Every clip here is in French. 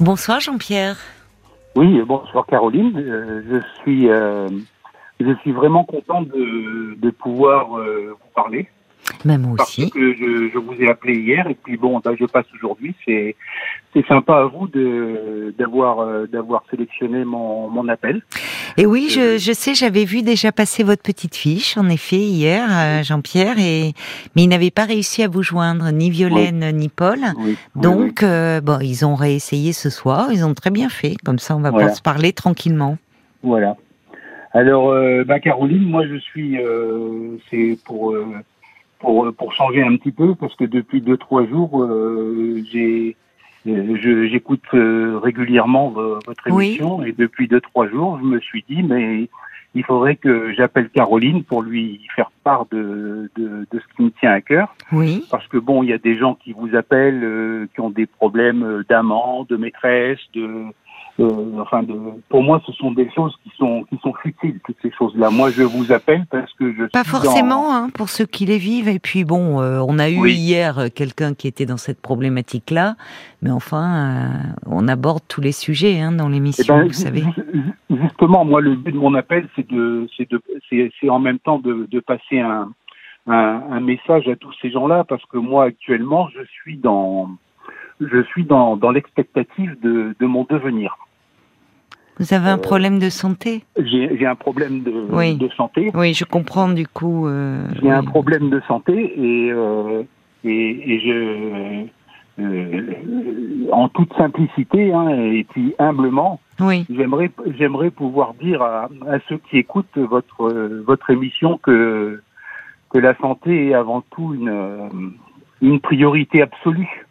Bonsoir Jean-Pierre. Oui, bonsoir Caroline. Euh, je suis euh, je suis vraiment content de, pouvoir euh, vous parler. Même moi aussi. Parce que je, je, vous ai appelé hier et puis bon, ben, je passe aujourd'hui. C'est c'est sympa à vous de d'avoir euh, d'avoir sélectionné mon, mon appel. Et oui, je, je sais, j'avais vu déjà passer votre petite fiche, en effet, hier, euh, Jean-Pierre, et mais ils n'avaient pas réussi à vous joindre, ni Violaine ni Paul. Oui, Donc, euh, bon, ils ont réessayé ce soir. Ils ont très bien fait. Comme ça, on va Voilà. pouvoir se parler tranquillement. Voilà. Alors, euh, bah, Caroline, moi je suis, euh, c'est pour, euh, pour pour changer un petit peu parce que depuis deux trois jours, euh, j'ai, euh, j'écoute euh, régulièrement vo- votre Oui. émission et depuis deux trois jours, je me suis dit mais il faudrait que j'appelle Caroline pour lui faire part de, de de ce qui me tient à cœur Oui. parce que bon, il y a des gens qui vous appellent, euh, qui ont des problèmes euh, d'amant, de maîtresse, de, euh, enfin, de. Pour moi, ce sont des choses qui sont qui sont futiles, toutes ces choses-là. Moi, je vous appelle parce que je Pas suis dans- forcément, hein, pour ceux qui les vivent. Et puis bon, euh, on a eu Oui. hier euh, quelqu'un qui était dans cette problématique-là, mais enfin, euh, on aborde tous les sujets hein, dans Eh l'émission, ben, vous savez. ju- ju- Justement, moi, le but de mon appel, c'est de, c'est de, c'est, c'est en même temps de, de passer un, un, un message à tous ces gens-là, parce que moi, actuellement, je suis dans, je suis dans, dans l'expectative de, de mon devenir. Vous avez un euh, problème de santé J'ai, un problème de, Oui. de santé. Oui, je comprends du coup. euh, J'ai un problème de santé et euh, et, et je euh, en toute simplicité hein, et puis humblement, Oui, j'aimerais j'aimerais pouvoir dire à, à ceux qui écoutent votre euh, votre émission que que la santé est avant tout une une priorité absolue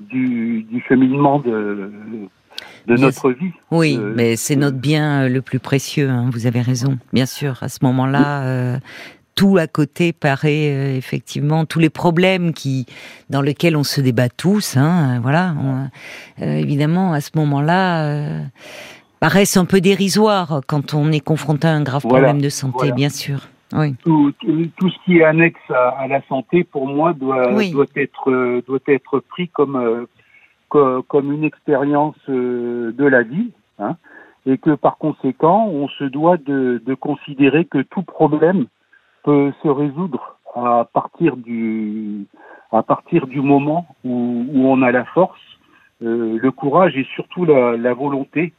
du, du cheminement de de notre vie. oui, Euh, mais c'est notre bien euh, le plus précieux. hein, vous avez raison, bien sûr. À ce moment-là, euh, tout à côté paraît euh, effectivement tous les problèmes qui dans lesquels on se débat tous. Hein, euh, voilà, on- euh, évidemment, à ce moment-là. euh, paraissent un peu dérisoires quand on est confronté à un grave Voilà, problème de santé, voilà. bien sûr. Oui, tout, tout, tout ce qui est annexe à, à la santé, pour moi, doit, Oui. doit, être, euh, doit être pris comme, co- comme une expérience euh, de la vie. Hein, et que par conséquent, on se doit de, considérer que tout problème peut se résoudre à partir du, moment où, on a la force, euh, le courage et surtout la, volonté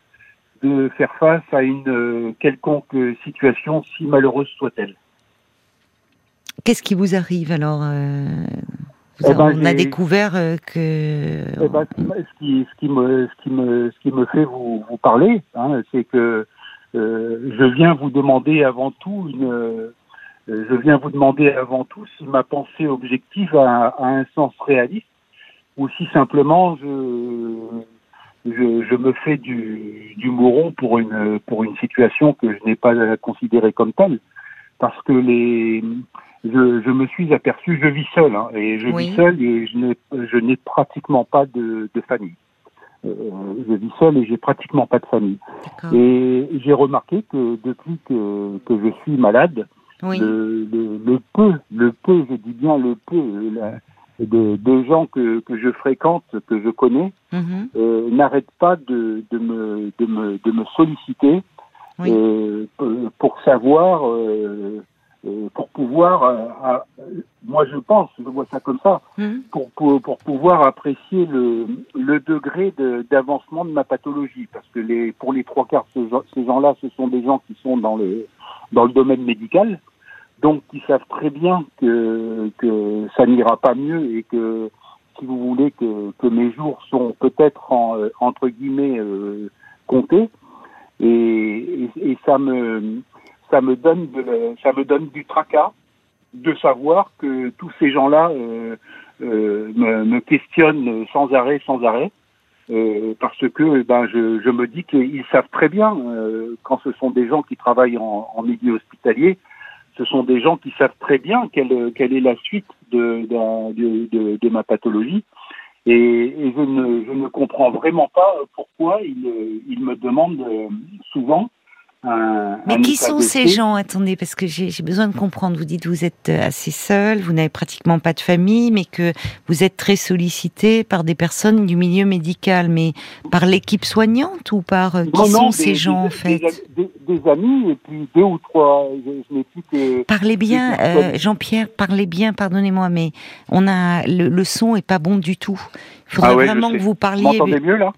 de faire face à une euh, quelconque situation, si malheureuse soit-elle. Qu'est-ce qui vous arrive alors Eh a- ben, On a découvert que. Eh ben, ce, qui, me- ce, qui, ce, qui me, ce, qui me, ce qui me fait vous, vous parler, hein, c'est que euh, je viens vous demander avant tout une, euh, je viens vous demander avant tout si ma pensée objective a, a un sens réaliste ou si simplement je, je, je me fais du, du mouron pour une, pour une situation que je n'ai pas considérée comme telle. Parce que les, je, je me suis aperçu, je vis seul, hein, et je Oui. vis seul et je n'ai, pratiquement pas de, de famille. Euh, je vis seul et j'ai pratiquement pas de famille. Et j'ai remarqué que depuis que, que je suis malade, Oui. le, le, le peu, le peu, je dis bien le peu, la- de, de gens que, que je fréquente, que je connais, Mhm. euh, n'arrêtent pas de, de, me, de, me, de me solliciter Oui. euh, pour savoir, euh, pour pouvoir, euh, à- moi je pense, je vois ça comme ça, Mhm. pour, pour, pour pouvoir apprécier le, le degré de- d'avancement de, ma pathologie. Parce que les, pour les trois quarts, ces gens- ces gens-là, ce sont des gens qui sont dans le, dans le domaine médical, donc qui savent très bien que, que ça n'ira pas mieux et que, si vous voulez, que, que mes jours sont peut-être, en, euh, entre guillemets, euh, comptés. Et, et, et ça me ça me donne de ça me donne du tracas de savoir que tous ces gens-là euh, euh, me, me questionnent sans arrêt, sans arrêt, euh, parce que ben je, je me dis qu'ils savent très bien euh, quand ce sont des gens qui travaillent en, en milieu hospitalier, ce sont des gens qui savent très bien quelle, quelle est la suite de, de, de, de- ma pathologie. Et, et je, ne, je ne comprends vraiment pas pourquoi ils, ils me demandent euh, mais qui sont ces gens? Attendez, parce que j'ai besoin de comprendre. Vous dites que vous êtes euh, assez seul, vous n'avez pratiquement pas de famille, mais que vous êtes très sollicité par des personnes du milieu médical, mais par l'équipe soignante ou par euh, qui sont ces gens en fait? des, amis et puis deux ou trois. Je, parlez bien, euh, Jean-Pierre, parlez bien. Pardonnez-moi, mais on a le, son est pas bon du tout. Il faudrait ah vraiment que vous parliez. Vous m'entendez mieux là?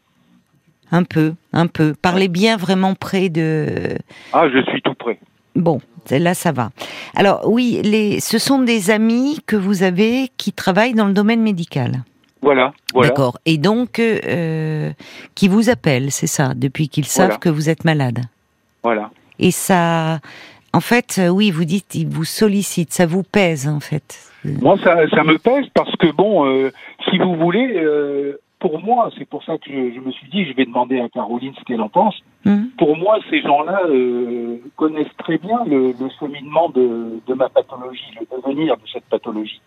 Un peu, un peu. Parlez bien vraiment près de. Ah, je suis tout près. Bon, là ça va. Alors oui, les, ce sont des amis que vous avez qui travaillent dans le domaine médical. Voilà. voilà. D'accord. Et donc, euh, qui vous appellent, c'est ça, depuis qu'ils savent que vous êtes malade. Voilà. Et ça, en fait, oui, vous dites, ils vous sollicitent, ça vous pèse, en fait. Moi, ça, ça me pèse parce que bon, euh, si vous voulez, euh, pour moi, c'est pour ça que je, me suis dit, je vais demander à Caroline ce qu'elle en pense. Mmh. Pour moi, ces gens-là euh, connaissent très bien le, le cheminement de, de, ma pathologie, le devenir de cette pathologie.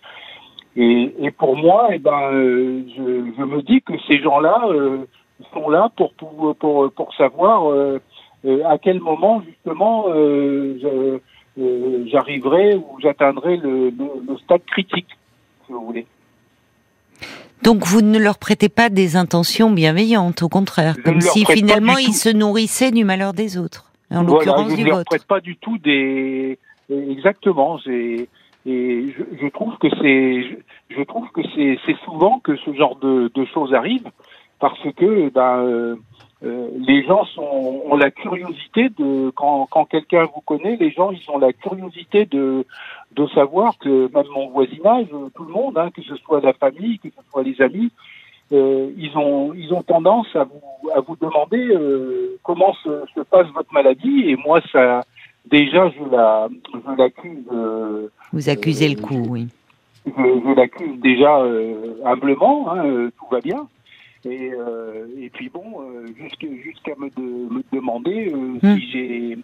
Et, et pour moi, eh ben, euh, je, je, me dis que ces gens-là euh, sont là pour pour pour, pour savoir euh, à quel moment justement j'arriverai ou j'atteindrai le, le, le stade critique, si vous voulez. Donc vous ne leur prêtez pas des intentions bienveillantes, au contraire, comme si finalement ils se nourrissaient du malheur des autres, en l'occurrence du vôtre. Je ne leur prête pas du tout des exactement. Et je, je, trouve que c'est je, trouve que c'est souvent que ce genre de, de, choses arrivent parce que ben, euh, euh, les gens sont, ont la curiosité de quand, quand quelqu'un vous connaît, les gens ils ont la curiosité de de savoir que même mon voisinage, tout le monde, hein, que ce soit la famille, que ce soit les amis, euh, ils ont ils ont tendance à vous à vous demander euh, comment se, se, passe votre maladie et moi ça déjà je la je l'accuse. Euh, vous accusez le coup, oui. Je, je l'accuse déjà humblement, hein, tout va bien. Et, et puis bon, jusqu'à me, de, me demander euh, hmm. si j'ai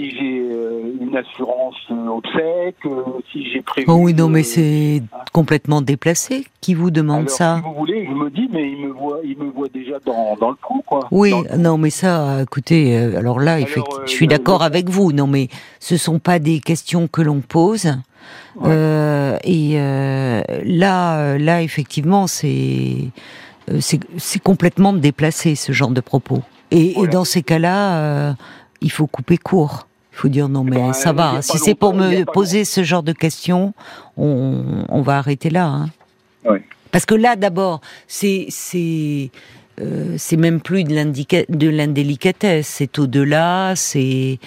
si j'ai une assurance obsèque, si j'ai prévu. Oh oui, non, mais c'est complètement déplacé. Qui vous demande ça Si vous voulez, je me dis, mais il me voit, il me voit déjà dans, dans le trou, quoi. Oui, non, mais ça, écoutez, alors là, effectivement, je suis d'accord avec vous. Non, mais ce sont pas des questions que l'on pose. Euh, et là, là, effectivement, c'est euh, c'est complètement déplacé ce genre de propos. Et, dans ces cas-là, euh, il faut couper court. Faut dire non, mais bah, ça va. Si c'est pour me poser ce genre de questions, on, va arrêter là. Hein. Parce que là, d'abord, c'est c'est euh, c'est même plus de l'indélicatesse, c'est au-delà, c'est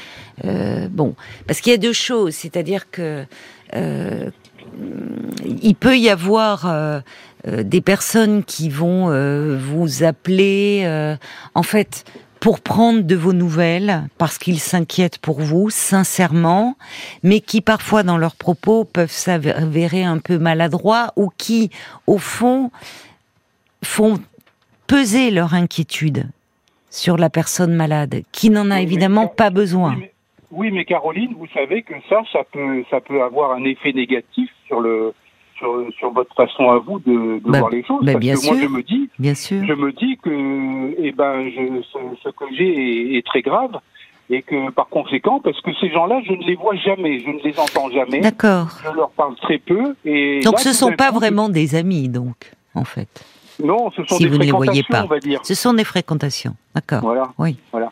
bon. Parce qu'il y a deux choses, c'est-à-dire que il peut y avoir euh, des personnes qui vont euh, vous appeler, euh, en fait, pour prendre de vos nouvelles, parce qu'ils s'inquiètent pour vous, sincèrement, mais qui parfois dans leurs propos peuvent s'avérer un peu maladroits ou qui, au fond, font peser leur inquiétude sur la personne malade, qui n'en a évidemment pas besoin. Oui mais, Caroline, vous savez que ça, ça peut, ça peut avoir un effet négatif sur le, sur, votre façon à vous de, de bah, voir les choses. Bah, parce que moi, je me dis, bien sûr. je me dis que, eh ben, je, ce, que j'ai est, très grave et que par conséquent, parce que ces gens-là, je ne les vois jamais, je ne les entends jamais. D'accord. Je leur parle très peu. Et donc, ce ne sont pas vraiment des amis, donc, en fait. Non, ce sont des vous ne les voyez pas. on va dire. Ce sont des fréquentations, d'accord. Voilà. Oui. Voilà.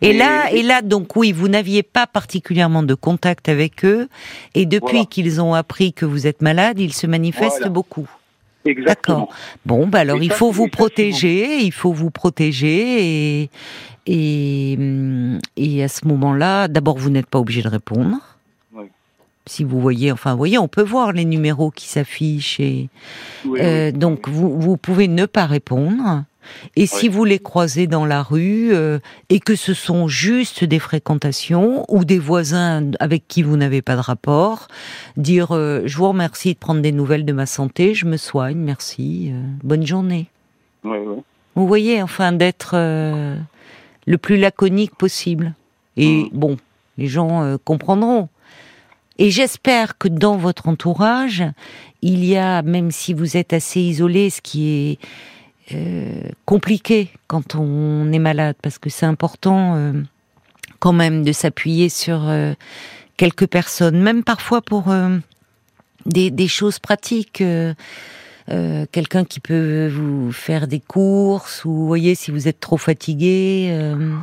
Et, là, et là, donc oui, vous n'aviez pas particulièrement de contact avec eux, et depuis qu'ils ont appris que vous êtes malade, ils se manifestent beaucoup. Exactement. Bon, bah alors il faut vous protéger, il faut vous protéger, et et, et à ce moment-là, d'abord vous n'êtes pas obligé de répondre. Si vous voyez, enfin, vous voyez, on peut voir les numéros qui s'affichent, et euh, donc vous vous pouvez ne pas répondre. Et si vous les croisez dans la rue euh, et que ce sont juste des fréquentations ou des voisins avec qui vous n'avez pas de rapport, dire euh, je vous remercie de prendre des nouvelles de ma santé, je me soigne, merci, euh, bonne journée. Vous voyez, enfin, d'être le plus laconique possible. Et mmh. bon, les gens comprendront. Et j'espère que dans votre entourage, il y a, même si vous êtes assez isolé, ce qui est euh, compliqué quand on est malade, parce que c'est important, euh, quand même de s'appuyer sur quelques personnes, même parfois pour des, des, choses pratiques. Euh, quelqu'un qui peut vous faire des courses ou voyez si vous êtes trop fatigué euh...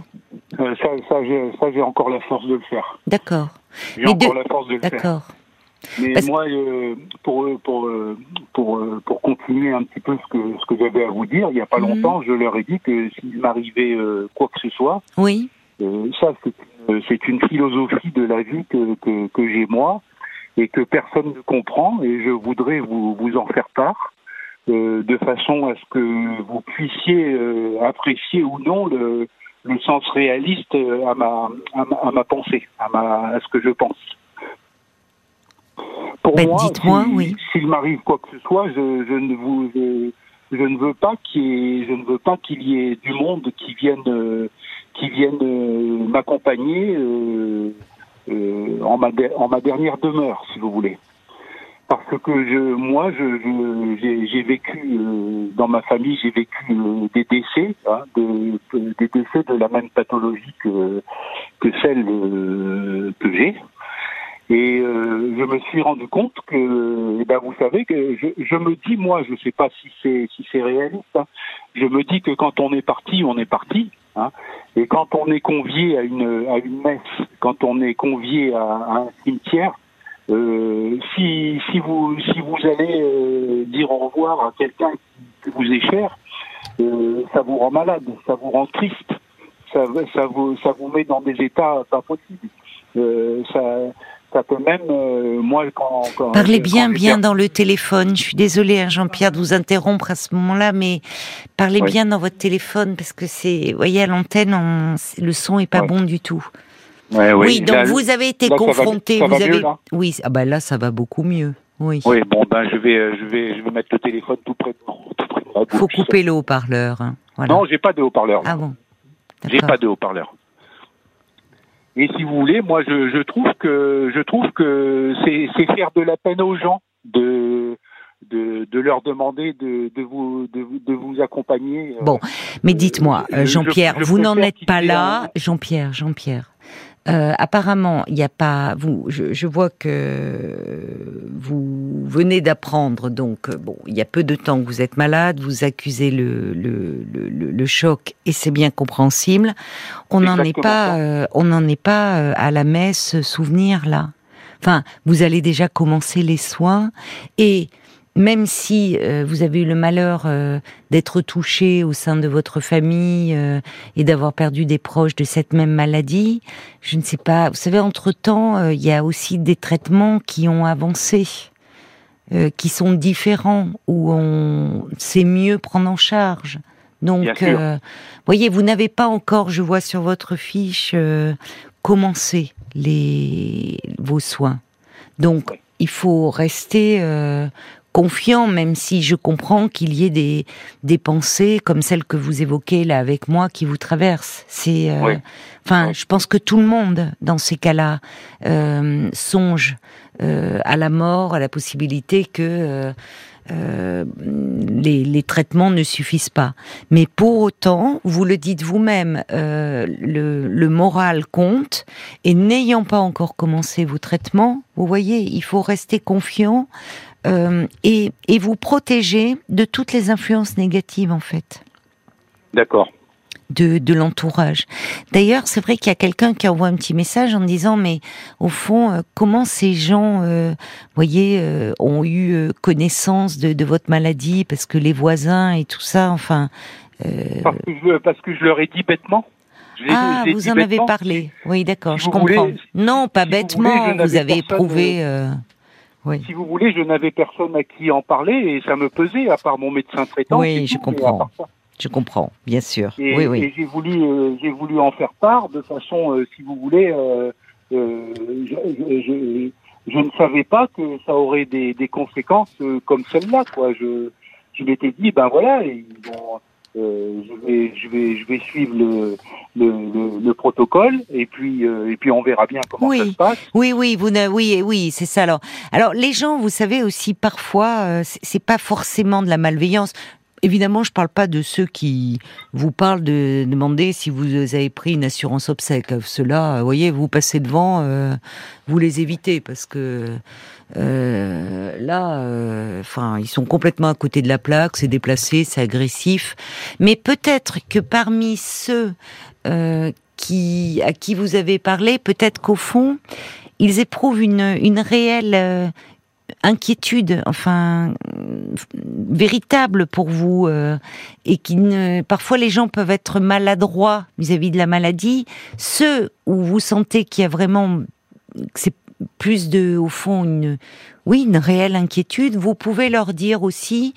euh ça, ça j'ai encore la force de le faire. D'accord. J'ai encore la force de le faire. D'accord. Mais moi, euh, pour, pour, pour, pour continuer un petit peu ce que, ce que j'avais à vous dire, il n'y a pas mhm. longtemps, je leur ai dit que s'il m'arrivait quoi que ce soit, oui. ça c'est une philosophie de la vie que, que, que j'ai moi et que personne ne comprend et je voudrais vous, vous en faire part. Euh, de façon à ce que vous puissiez euh, apprécier ou non le, le sens réaliste à ma, à ma, à ma pensée, à, ma, à ce que je pense. Pour ben, moi, oui. s'il m'arrive quoi que ce soit, je, je ne vous, je, je, ne veux pas qu'il y ait, je ne veux pas qu'il y ait du monde qui vienne, euh, qui vienne m'accompagner euh, en, ma en ma dernière demeure, si vous voulez parce que je, moi, je, j'ai, vécu euh, dans ma famille, j'ai vécu euh, des décès, hein, de, des décès de la même pathologie que, que celle euh, que j'ai. Et je me suis rendu compte que, eh ben, vous savez que je, je me dis, moi, je sais pas si c'est si c'est réaliste. Hein, je me dis que quand on est parti, on est parti. Hein, et quand on est convié à une à une messe, quand on est convié à, à un cimetière, euh, si, si, vous, si vous allez euh, dire au revoir à quelqu'un qui vous est cher, euh, ça vous rend malade, ça vous rend triste, ça, ça, vous, ça vous met dans des états pas possibles. Euh, ça, ça peut même, euh, moi, quand, quand Parlez bien, bien dans le téléphone. Je suis désolée, hein, Jean-Pierre, de vous interrompre à ce moment-là, mais parlez bien dans votre téléphone parce que c'est, vous voyez, à l'antenne, le son est pas bon du tout oui. donc vous avez été confronté. vous avez... oui, ah bah là ça va beaucoup mieux. Oui. Oui, bon ben je vais, euh, je vais, je vais mettre le téléphone tout près de moi. Faut couper le haut-parleur. Hein. Voilà. Non, j'ai pas de haut-parleur. Ah bon. J'ai pas de haut-parleur. Et si vous voulez, moi je, je trouve que je trouve que c'est faire de la peine aux gens de de, de, leur demander de, de, vous, de, de, vous accompagner. Euh, bon, mais dites-moi, euh, Jean-Pierre, vous n'en êtes pas là. Jean-Pierre, Jean-Pierre, euh, apparemment, il n'y a pas. Vous, je, je, vois que vous venez d'apprendre, donc euh, bon, il y a peu de temps que vous êtes malade, vous accusez le le, le, le choc et c'est bien compréhensible. On n'en est pas, euh, on n'en est pas euh, à la messe souvenir là. Enfin, vous allez déjà commencer les soins et même si euh, vous avez eu le malheur euh, d'être touché au sein de votre famille euh, et d'avoir perdu des proches de cette même maladie, je ne sais pas. Vous savez, entre temps, il y a aussi des traitements qui ont avancé, qui sont différents, où on sait mieux prendre en charge. Donc, voyez, vous n'avez pas encore, je vois sur votre fiche, commencé les vos soins. Donc, il faut rester confiant, même si je comprends qu'il y ait des, des pensées comme celles que vous évoquez là avec moi qui vous traversent. C'est, euh, enfin, je pense que tout le monde dans ces cas-là euh, songe euh, à la mort, à la possibilité que les, les, traitements ne suffisent pas. Mais pour autant, vous le dites vous-même, le, le, moral compte. Et n'ayant pas encore commencé vos traitements, vous voyez, il faut rester confiant euh, et, et, vous protéger de toutes les influences négatives en fait. D'accord. De, de l'entourage. D'ailleurs, c'est vrai qu'il y a quelqu'un qui envoie un petit message en disant mais au fond, euh, comment ces gens, euh, voyez, euh, ont eu connaissance de, de, votre maladie parce que les voisins et tout ça, enfin. Parce que, je, parce, que je, leur ai dit bêtement. Ah, vous en avez parlé. Oui, d'accord, je comprends. non, pas bêtement. Vous, vous avez éprouvé. Si vous voulez, je n'avais personne à qui en parler et ça me pesait, à part mon médecin traitant. Oui, je comprends. Je comprends, bien sûr. Et, oui, oui. et j'ai voulu, euh, j'ai voulu en faire part de façon, euh, si vous voulez, euh, euh je, je, je, ne savais pas que ça aurait des, des conséquences comme celle-là, quoi. Je, je m'étais dit, ben voilà, ils vont, euh, je, vais, je, vais, je vais suivre le, le, le, protocole et puis, euh, et puis on verra bien comment oui. ça se passe. Oui, oui, vous ne, oui, oui, c'est ça. Alors, alors les gens, vous savez aussi parfois, euh, c'est pas forcément de la malveillance évidemment, je parle pas de ceux qui vous parlent de demander si vous avez pris une assurance obsèque. Ceux-là, vous voyez, vous passez devant, euh, vous les évitez parce que euh, là, euh, enfin, ils sont complètement à côté de la plaque, c'est déplacé, c'est agressif. Mais peut-être que parmi ceux qui à qui vous avez parlé, peut-être qu'au fond, ils éprouvent une, une réelle inquiétude, enfin véritable pour vous, euh, et qui ne, parfois les gens peuvent être maladroits vis-à-vis de la maladie. Ceux où vous sentez qu'il y a vraiment, c'est plus de, au fond, une, oui, une réelle inquiétude. Vous pouvez leur dire aussi,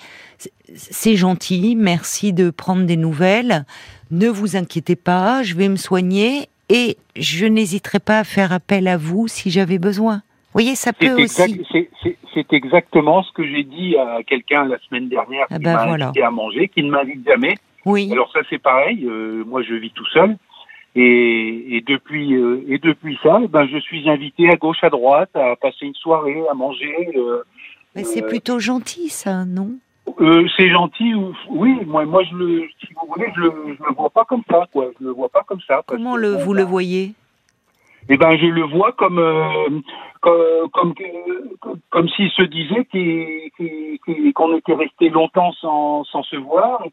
c'est gentil, merci de prendre des nouvelles. Ne vous inquiétez pas, je vais me soigner et je n'hésiterai pas à faire appel à vous si j'avais besoin voyez, ça peut aussi. C'est exactement ce que j'ai dit à quelqu'un la semaine dernière ah qui ben m'a invité à manger, qui ne m'invite jamais. Oui. Alors ça c'est pareil. Euh, moi je vis tout seul. Et, depuis euh, et depuis ça, ben je suis invité à gauche à droite à passer une soirée, à manger. Euh, Mais c'est plutôt gentil ça, non? C'est gentil, oui. Moi, moi je le, si vous voulez, je le, je le vois pas comme ça, quoi. Je le vois pas comme ça. Comment le, vous le ben, voyez? eh ben, je le vois comme comme comme, comme s'il se disait qu'on était resté longtemps sans, sans se voir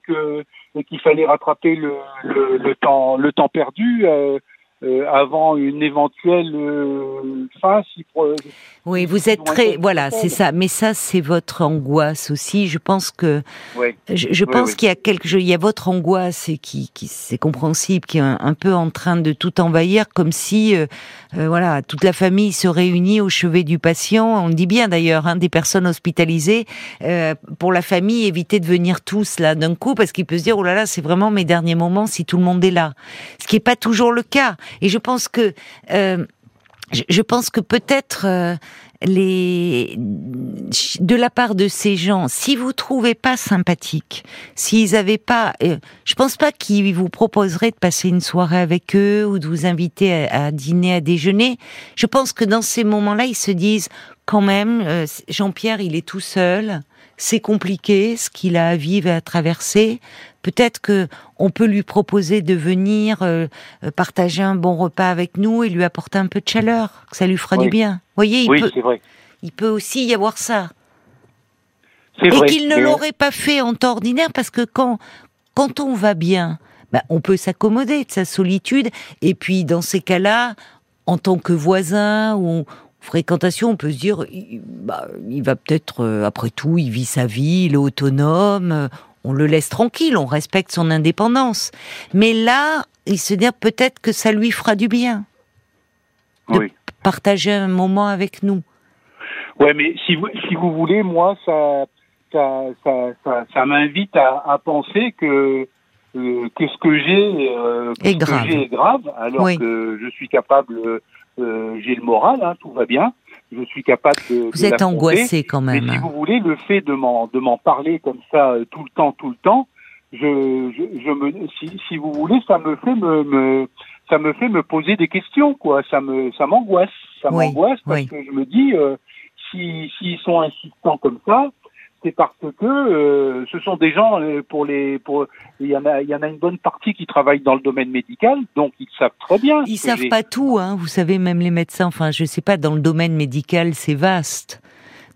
et qu'il fallait rattraper le, le, le, temps le temps perdu. Euh, euh, avant une éventuelle euh, fin. Si, oui, vous êtes très, voilà, c'est ça. Mais ça, c'est votre angoisse aussi. Je pense que, je, pense qu'il y a quelque, il y a votre angoisse et qui, qui c'est compréhensible, qui est un, peu en train de tout envahir, comme si, euh, voilà, toute la famille se réunit au chevet du patient. On dit bien d'ailleurs, hein, des personnes hospitalisées, pour la famille, éviter de venir tous là d'un coup, parce qu'il peut se dire, oh là là, c'est vraiment mes derniers moments si tout le monde est là. Ce qui n'est pas toujours le cas. Et je pense que euh, je, pense que peut-être euh, les de la part de ces gens, si vous trouvez pas sympathique, s'ils n'avaient pas, euh, je pense pas qu'ils vous proposeraient de passer une soirée avec eux ou de vous inviter à, dîner, à déjeuner. Je pense que dans ces moments-là, ils se disent quand même, Jean-Pierre, il est tout seul c'est compliqué ce qu'il a à vivre et à traverser. Peut-être que on peut lui proposer de venir euh, euh, partager un bon repas avec nous et lui apporter un peu de chaleur, que ça lui fera du bien. Vous voyez, il, peut, il peut aussi y avoir ça. Et qu'il ne l'aurait pas fait en temps ordinaire parce que quand, quand on va bien, ben, on peut s'accommoder de sa solitude. Et puis, dans ces cas-là, en tant que voisin ou, fréquentation, on peut se dire, il, bah, il va peut-être, euh, après tout, il vit sa vie, il est autonome, euh, on le laisse tranquille, on respecte son indépendance. Mais là, il se dit peut-être que ça lui fera du bien de partager un moment avec nous. Ouais, mais si vous, si vous voulez, moi, ça, ça, ça, ça, m'invite à, penser que euh, que ce que j'ai est, grave. est grave, alors que je suis capable euh, j'ai le moral, hein, tout va bien. Je suis capable de. Vous êtes angoissé quand même. Mais si vous voulez, le fait de m'en de m'en parler comme ça euh, tout le temps, tout le temps, je, je, je me si, si vous voulez, ça me fait me, me ça me fait me poser des questions quoi. Ça me ça m'angoisse, ça m'angoisse parce que je me dis euh, si s'ils sont insistants comme ça, c'est parce que euh, ce sont des gens euh, pour les pour il y en a il y en a une bonne partie qui travaillent dans le domaine médical donc ils savent très bien. Ils savent pas tout hein, vous savez même les médecins enfin je sais pas dans le domaine médical c'est vaste.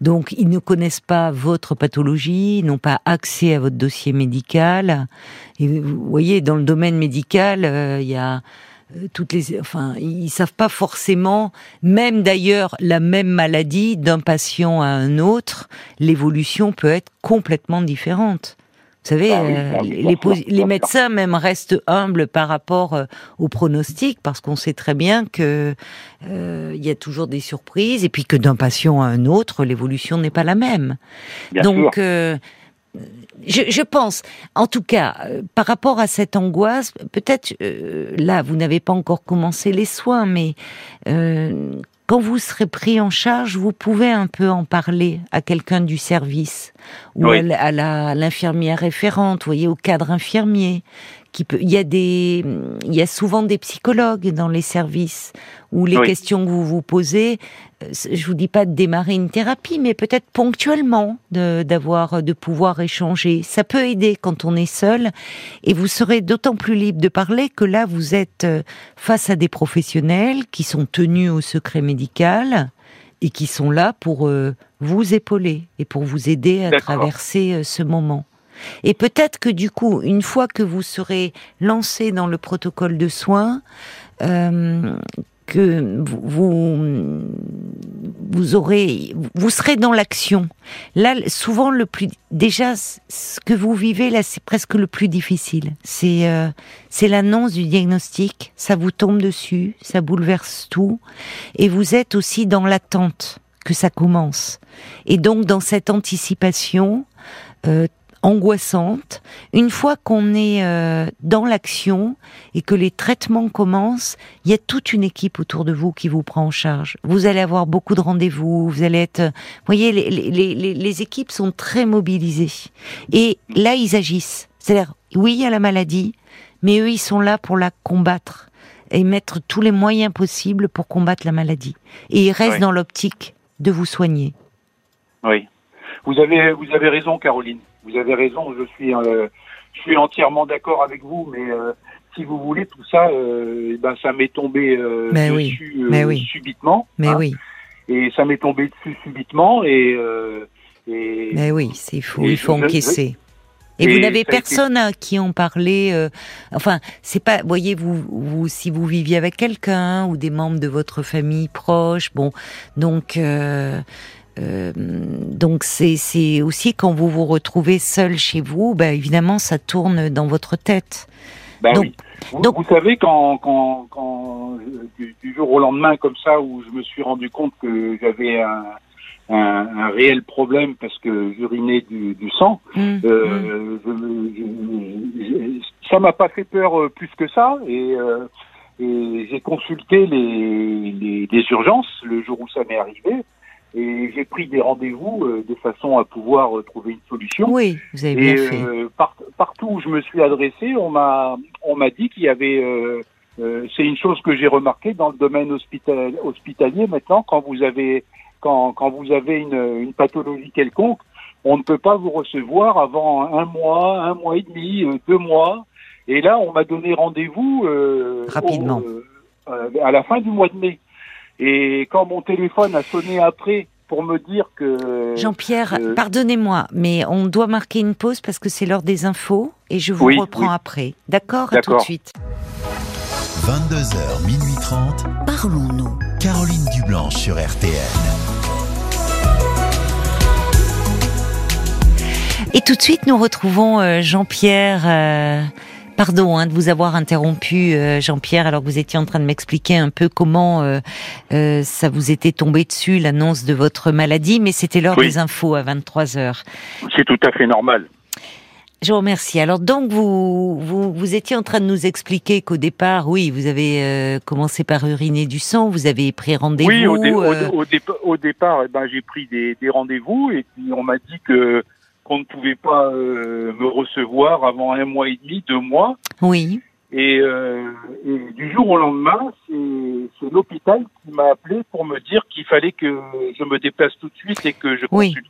Donc ils ne connaissent pas votre pathologie, n'ont pas accès à votre dossier médical. Et vous voyez dans le domaine médical, euh, il y a toutes les, enfin, ils savent pas forcément, même d'ailleurs la même maladie d'un patient à un autre, l'évolution peut être complètement différente. Vous savez, ah euh, les, les, médecins même restent humbles par rapport euh, aux pronostics parce qu'on sait très bien que il y a toujours des surprises et puis que d'un patient à un autre, l'évolution n'est pas la même. Donc je, pense, en tout cas, euh, par rapport à cette angoisse, peut-être euh, là, vous n'avez pas encore commencé les soins, mais euh, quand vous serez pris en charge, vous pouvez un peu en parler à quelqu'un du service ou à, l'infirmière référente, vous voyez, au cadre infirmier, qui peut. Il y a des, il y a souvent des psychologues dans les services où les questions que vous vous posez, euh, je vous dis pas de démarrer une thérapie, mais peut-être ponctuellement d'avoir, de, pouvoir échanger. Ça peut aider quand on est seul, et vous serez d'autant plus libre de parler que là vous êtes euh, face à des professionnels qui sont tenus au secret médical et qui sont là pour euh, vous épauler et pour vous aider à traverser ce moment. Et peut-être que du coup, une fois que vous serez lancé dans le protocole de soins, euh, que vous, vous aurez, vous serez dans l'action. Là, souvent le plus, déjà, ce que vous vivez là, c'est presque le plus difficile. C'est, euh, c'est l'annonce du diagnostic. Ça vous tombe dessus, ça bouleverse tout, et vous êtes aussi dans l'attente que ça commence. Et donc dans cette anticipation, euh, angoissante. Une fois qu'on est euh, dans l'action et que les traitements commencent, il y a toute une équipe autour de vous qui vous prend en charge. Vous allez avoir beaucoup de rendez-vous, vous allez être... Vous voyez, les, les, les, les équipes sont très mobilisées. Et là, ils agissent. C'est-à-dire, oui, il y a la maladie, mais eux, ils sont là pour la combattre et mettre tous les moyens possibles pour combattre la maladie. Et ils restent dans l'optique de vous soigner. Oui. Vous avez, vous avez raison, Caroline vous avez raison, je suis, euh, je suis entièrement d'accord avec vous, mais euh, si vous voulez, tout ça, euh, eh ben, ça m'est tombé dessus subitement. Mais hein. oui. Et ça m'est tombé dessus subitement et. et mais oui, c'est fou, il faut encaisser. Et, vous n'avez personne à qui en parler. enfin, c'est pas. Voyez, vous, vous, si vous viviez avec quelqu'un ou des membres de votre famille proche, bon, donc. Euh, donc c'est aussi quand vous vous retrouvez seul chez vous, bah, évidemment ça tourne dans votre tête. Ben oui. Vous, donc, vous savez quand, quand, quand du, jour au lendemain comme ça où je me suis rendu compte que j'avais un, un, réel problème parce que j'urinais du, du sang, mmh, euh, mmh. ça m'a pas fait peur euh, plus que ça et, euh, et j'ai consulté les, les, les urgences le jour où ça m'est arrivé. Et j'ai pris des rendez-vous euh, de façon à pouvoir euh, trouver une solution. Oui, vous avez bien fait. Euh, partout où je me suis adressé, on m'a on m'a dit qu'il y avait. c'est une chose que j'ai remarqué dans le domaine hospital, hospitalier maintenant. Quand vous avez quand quand vous avez une, une pathologie quelconque, on ne peut pas vous recevoir avant un mois, un mois et demi, deux mois. Et là, on m'a donné rendez-vous rapidement à la fin du mois de mai. Et quand mon téléphone a sonné après pour me dire que... Jean-Pierre, pardonnez-moi, mais on doit marquer une pause parce que c'est l'heure des infos et je vous reprends après. D'accord? À tout de suite. 22h, minuit 30. Parlons-nous. Caroline Dublanche sur RTN. Et tout de suite, nous retrouvons euh, Jean-Pierre euh, Pardon hein, de vous avoir interrompu, euh, Jean-Pierre, alors que vous étiez en train de m'expliquer un peu comment euh, euh, ça vous était tombé dessus, l'annonce de votre maladie, mais c'était l'heure des infos à 23 heures. C'est tout à fait normal. Je vous remercie. Alors donc vous, vous, vous étiez en train de nous expliquer qu'au départ, oui, vous avez commencé par uriner du sang, vous avez pris rendez-vous. Oui, au, au, départ, eh ben, j'ai pris des, des rendez-vous et puis on m'a dit que qu'on ne pouvait pas euh, me recevoir avant un mois et demi, deux mois. Oui. Et, euh, et du jour au lendemain, c'est l'hôpital qui m'a appelé pour me dire qu'il fallait que je me déplace tout de suite et que je consulte.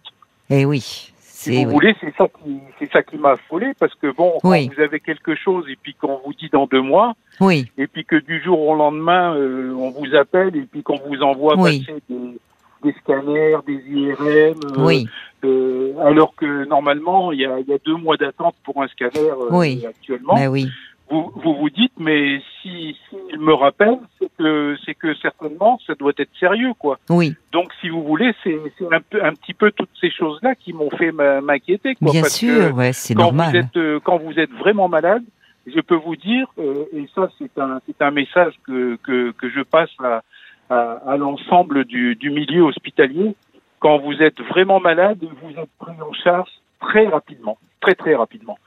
Et oui. Si vous voulez, c'est ça qui c'est ça qui m'a affolé parce que bon, quand vous avez quelque chose et puis qu'on vous dit dans deux mois, oui. et puis que du jour au lendemain euh, on vous appelle et puis qu'on vous envoie passer des, des scanners, des IRM, euh, oui. euh, alors que normalement il y a, y a, deux mois d'attente pour un scanner euh, oui. actuellement. Ben oui. Vous, vous, vous dites mais si, si me rappelle c'est que c'est que certainement ça doit être sérieux quoi. Oui. Donc si vous voulez c'est un peu un petit peu toutes ces choses là qui m'ont fait m'inquiéter quoi. Bien parce sûr, ouais, c'est normal. Vous êtes, euh, quand vous êtes vraiment malade, je peux vous dire euh, et ça c'est un c'est un message que que que je passe à à, à l'ensemble du, du, milieu hospitalier. Quand vous êtes vraiment malade, vous êtes pris en charge très rapidement, très très rapidement.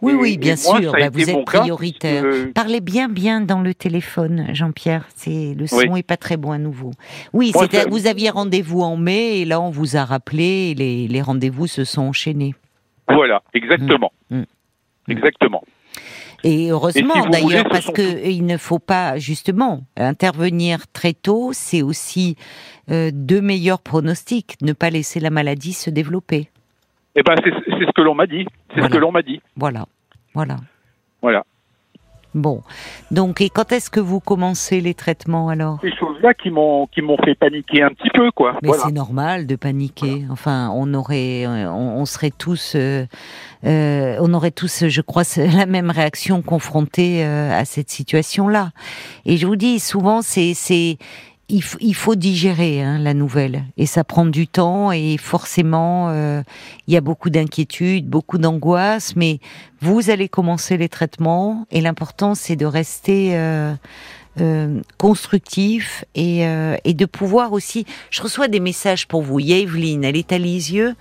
Oui, oui, bien sûr, bah, vous êtes prioritaire. Parlez bien, bien dans le téléphone, Jean-Pierre. C'est le son est pas très bon à nouveau. Oui, vous aviez rendez-vous en mai et là on vous a rappelé et les, les rendez-vous se sont enchaînés. Voilà, exactement, mmh. Mmh. exactement. Et heureusement d'ailleurs, parce que il ne faut pas justement intervenir très tôt. C'est aussi euh, de meilleurs pronostics, ne pas laisser la maladie se développer. Eh ben, c'est ce que l'on m'a dit. C'est ce que l'on m'a dit. Voilà, voilà. Voilà. Bon, donc et quand est-ce que vous commencez les traitements alors? Ces choses-là qui m'ont qui m'ont fait paniquer un petit peu quoi. Mais c'est normal de paniquer. Enfin, on aurait, on, serait tous, euh, euh, on aurait tous, je crois, la même réaction confrontés euh, à cette situation-là. Et je vous dis souvent, c'est c'est il, faut digérer hein, la nouvelle. Et ça prend du temps et forcément euh, il y a beaucoup d'inquiétudes, beaucoup d'angoisse, mais vous allez commencer les traitements et l'important c'est de rester euh, euh, constructif et, euh, et, de pouvoir aussi. Je reçois des messages pour vous. Il y a Evelyne, elle est à Lisieux.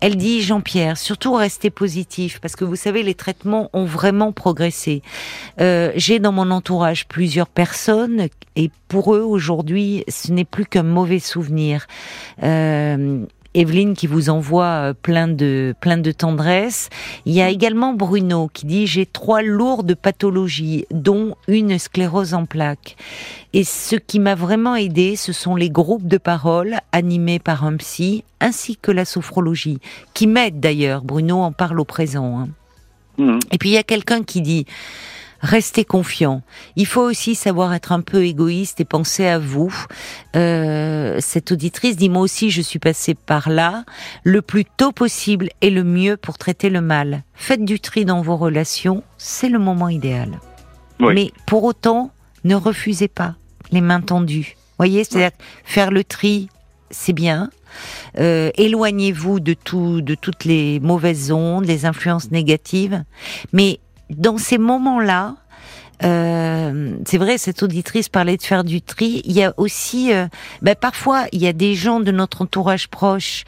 Elle dit Jean-Pierre, surtout restez positif parce que vous savez les traitements ont vraiment progressé. Euh, J'ai dans mon entourage plusieurs personnes et pour eux aujourd'hui ce n'est plus qu'un mauvais souvenir. Evelyne qui vous envoie euh, plein de plein de tendresse. Il y a également Bruno qui dit j'ai trois lourdes pathologies dont une sclérose en plaques. Et ce qui m'a vraiment aidé, ce sont les groupes de parole animés par un psy ainsi que la sophrologie qui m'aide d'ailleurs. Bruno en parle au présent. Hein. Mmh. Et puis il y a quelqu'un qui dit restez confiant. Il faut aussi savoir être un peu égoïste et penser à vous. Euh, cette auditrice dit moi aussi je suis passée par là. Le plus tôt possible est le mieux pour traiter le mal. Faites du tri dans vos relations, c'est le moment idéal. Mais pour autant, ne refusez pas les mains tendues. Voyez, c'est-à-dire faire le tri, c'est bien. Euh, éloignez-vous de tout, de toutes les mauvaises ondes, les influences négatives. Mais dans ces moments-là, euh, c'est vrai, cette auditrice parlait de faire du tri. Il y a aussi, euh, ben parfois, il y a des gens de notre entourage proche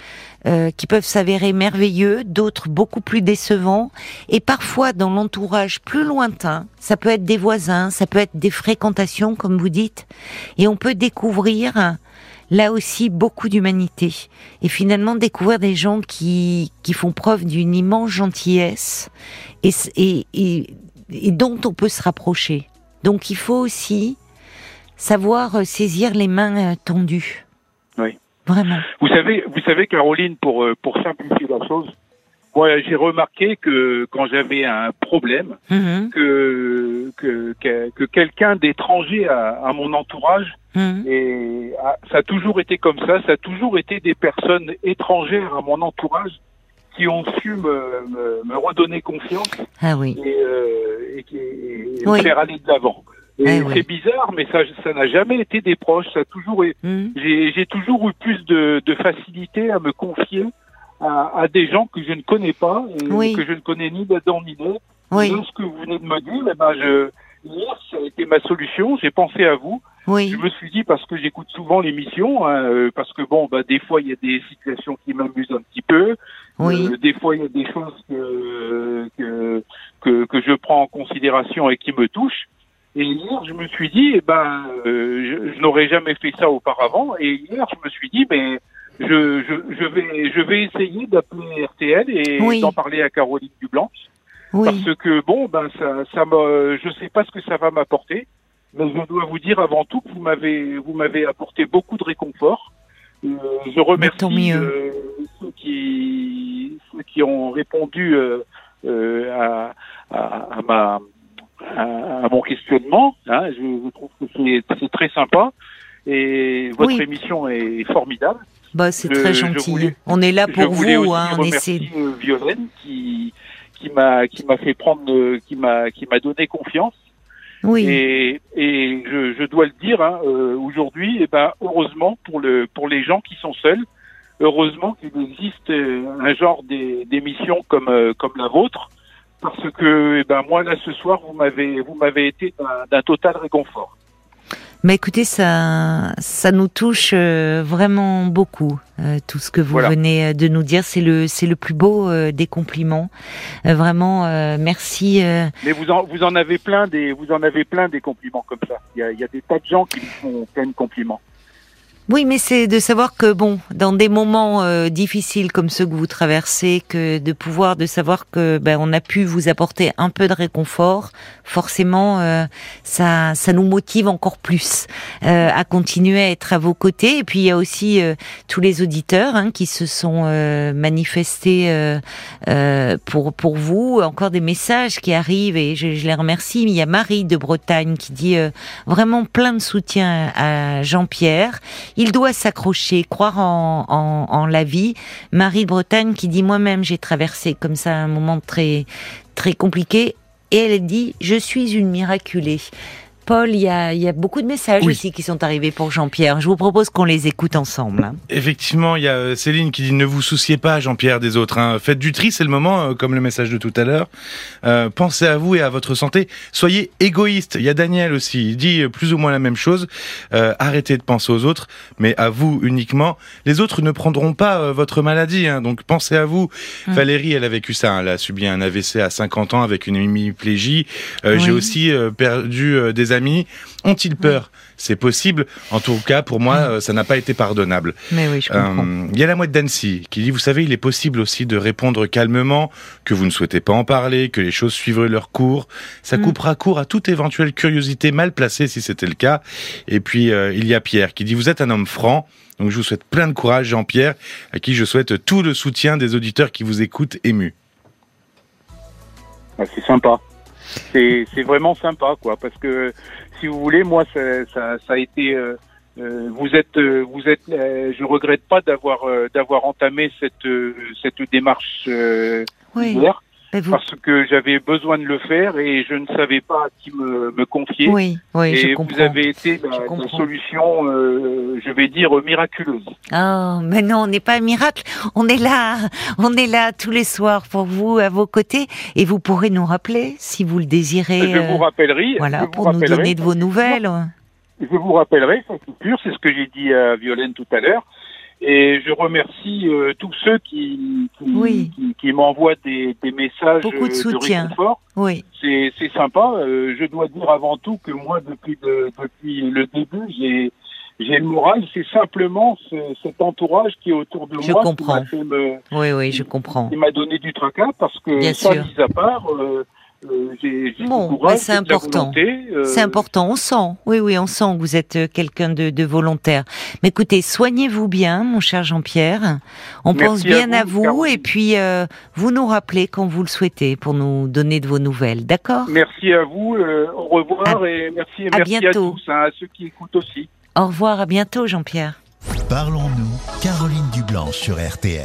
euh, qui peuvent s'avérer merveilleux, d'autres beaucoup plus décevants, et parfois dans l'entourage plus lointain, ça peut être des voisins, ça peut être des fréquentations, comme vous dites, et on peut découvrir là aussi beaucoup d'humanité et finalement découvrir des gens qui qui font preuve d'une immense gentillesse et, et, et et dont on peut se rapprocher. Donc il faut aussi savoir euh, saisir les mains euh, tendues. Oui. Vraiment. Vous savez, vous savez, Caroline, pour euh, pour simplifier la chose, moi j'ai remarqué que quand j'avais un problème, mm-hmm. que, que que, quelqu'un d'étranger à, à, mon entourage, mm-hmm. et ça a toujours été comme ça, ça a toujours été des personnes étrangères à mon entourage qui ont su me, me, redonner confiance ah oui. et, euh, et, qui, me faire aller de l'avant. Et ah c'est bizarre, mais ça, ça n'a jamais été des proches. Ça a toujours, mmh. j'ai, toujours eu plus de, de, facilité à me confier à, à, des gens que je ne connais pas et que je ne connais ni d'Adam ni d'Ève. Oui. ce que vous venez de me dire, eh ben je, hier, ça a été ma solution. J'ai pensé à vous. Oui. Je me suis dit parce que j'écoute souvent l'émission, hein, euh, parce que bon, bah des fois il y a des situations qui m'amusent un petit peu. Oui. Euh, des fois il y a des choses que, que, que que je prends en considération et qui me touchent. Et hier je me suis dit, eh ben, euh, je, n'aurais jamais fait ça auparavant. Et hier je me suis dit, mais je, je, je vais je vais essayer d'appeler RTL et d'en parler à Caroline Dublanche. Oui. Parce que bon, ben ça, ça me, je sais pas ce que ça va m'apporter. Mais je dois vous dire avant tout que vous m'avez vous m'avez apporté beaucoup de réconfort. Euh, je remercie euh, ceux qui ceux qui ont répondu euh, euh à, à, à, ma à, mon questionnement. Hein. Je, je, trouve que c'est très sympa et votre émission est formidable. Bah, c'est très gentil. on est là pour vous. Hein, on essaie. Violaine qui qui m'a qui m'a fait prendre qui m'a qui m'a donné confiance oui. Et, et je, je, dois le dire, hein, euh, aujourd'hui, eh ben, heureusement pour, le, pour les gens qui sont seuls, heureusement qu'il existe euh, un genre d'émission comme, euh, comme la vôtre, parce que eh ben, moi, là, ce soir, vous m'avez vous m'avez été d'un total réconfort. Mais écoutez, ça, ça nous touche euh, vraiment beaucoup. Euh, tout ce que vous venez euh, de nous dire, c'est le, c'est le plus beau des compliments. vraiment, merci. Mais vous en, vous en avez plein des, vous en avez plein des compliments comme ça. Il y a, il y a des tas de gens qui vous font plein de compliments. Oui, mais c'est de savoir que bon, dans des moments euh, difficiles comme ceux que vous traversez, que de pouvoir de savoir que ben on a pu vous apporter un peu de réconfort, forcément, euh, ça ça nous motive encore plus euh, à continuer à être à vos côtés. Et puis il y a aussi tous les auditeurs hein, qui se sont manifestés pour pour vous, encore des messages qui arrivent et je, je les remercie. Il y a Marie de Bretagne qui dit vraiment plein de soutien à Jean-Pierre. Il doit s'accrocher, croire en, en, la vie. Marie de Bretagne qui dit moi-même j'ai traversé comme ça un moment très très compliqué et elle dit je suis une miraculée. Paul, il y a, beaucoup de messages aussi qui sont arrivés pour Jean-Pierre. Je vous propose qu'on les écoute ensemble. Hein. Effectivement, il y a euh, Céline qui dit ne vous souciez pas, Jean-Pierre, des autres. Hein. Faites du tri, c'est le moment, euh, comme le message de tout à l'heure. Euh, pensez à vous et à votre santé. Soyez égoïste. Il y a Daniel aussi, il dit plus ou moins la même chose. arrêtez de penser aux autres, mais à vous uniquement. Les autres ne prendront pas votre maladie, hein. donc pensez à vous. Hum. Valérie, elle a vécu ça. Elle a subi un AVC à 50 ans avec une hémiplégie. J'ai aussi perdu des amis ont-ils peur? C'est possible. En tout cas, pour moi, euh, ça n'a pas été pardonnable. Mais oui, je comprends. Euh, il y a la mouette d'Annecy qui dit, vous savez, il est possible aussi de répondre calmement, que vous ne souhaitez pas en parler, que les choses suivraient leur cours. Ça mm. coupera court à toute éventuelle curiosité mal placée si c'était le cas. Et puis, euh, il y a Pierre qui dit, vous êtes un homme franc. Donc je vous souhaite plein de courage, Jean-Pierre, à qui je souhaite tout le soutien des auditeurs qui vous écoutent émus. Ah, c'est sympa c'est vraiment sympa, quoi, parce que si vous voulez, moi, ça, ça, ça a été. Euh, euh vous êtes, euh, vous êtes. Euh, je regrette pas d'avoir d'avoir entamé cette cette démarche oui. Parce que j'avais besoin de le faire et je ne savais pas à qui me, me confier. Oui, oui, et je comprends. vous avez été la, solution, euh, je vais dire, miraculeuse. Oh, mais non, on n'est pas un miracle. On est là, on est là tous les soirs pour vous, à vos côtés. Et vous pourrez nous rappeler, si vous le désirez. Je vous euh, rappellerai. Voilà, pour nous donner de vos nouvelles. Je vous rappellerai, sans coupure, c'est ce que j'ai dit à Violaine tout à l'heure. Et je remercie euh, tous ceux qui, qui, qui, m'envoient des, des, messages Beaucoup de, soutien. réconfort. Oui. C'est, c'est sympa. Euh, je dois dire avant tout que moi, depuis, de, depuis le début, j'ai, j'ai le moral. C'est simplement ce, cet entourage qui est autour de je moi comprends. qui m'a fait oui, oui, je comprends. Qui m'a donné du tracas parce que Bien ça, sûr. mis à part, euh, euh, bon, c'est important. Euh, c'est important. On sent. Oui, oui, on sent que vous êtes euh, quelqu'un de, de, volontaire. Mais écoutez, soignez-vous bien, mon cher Jean-Pierre. On pense bien à vous, et puis vous nous rappelez quand vous le souhaitez pour nous donner de vos nouvelles. D'accord? Merci à vous. au revoir et merci, à merci bientôt. à tous, hein, à ceux qui écoutent aussi. Au revoir, à bientôt, Jean-Pierre. Parlons-nous, Caroline Dublanche sur RTL.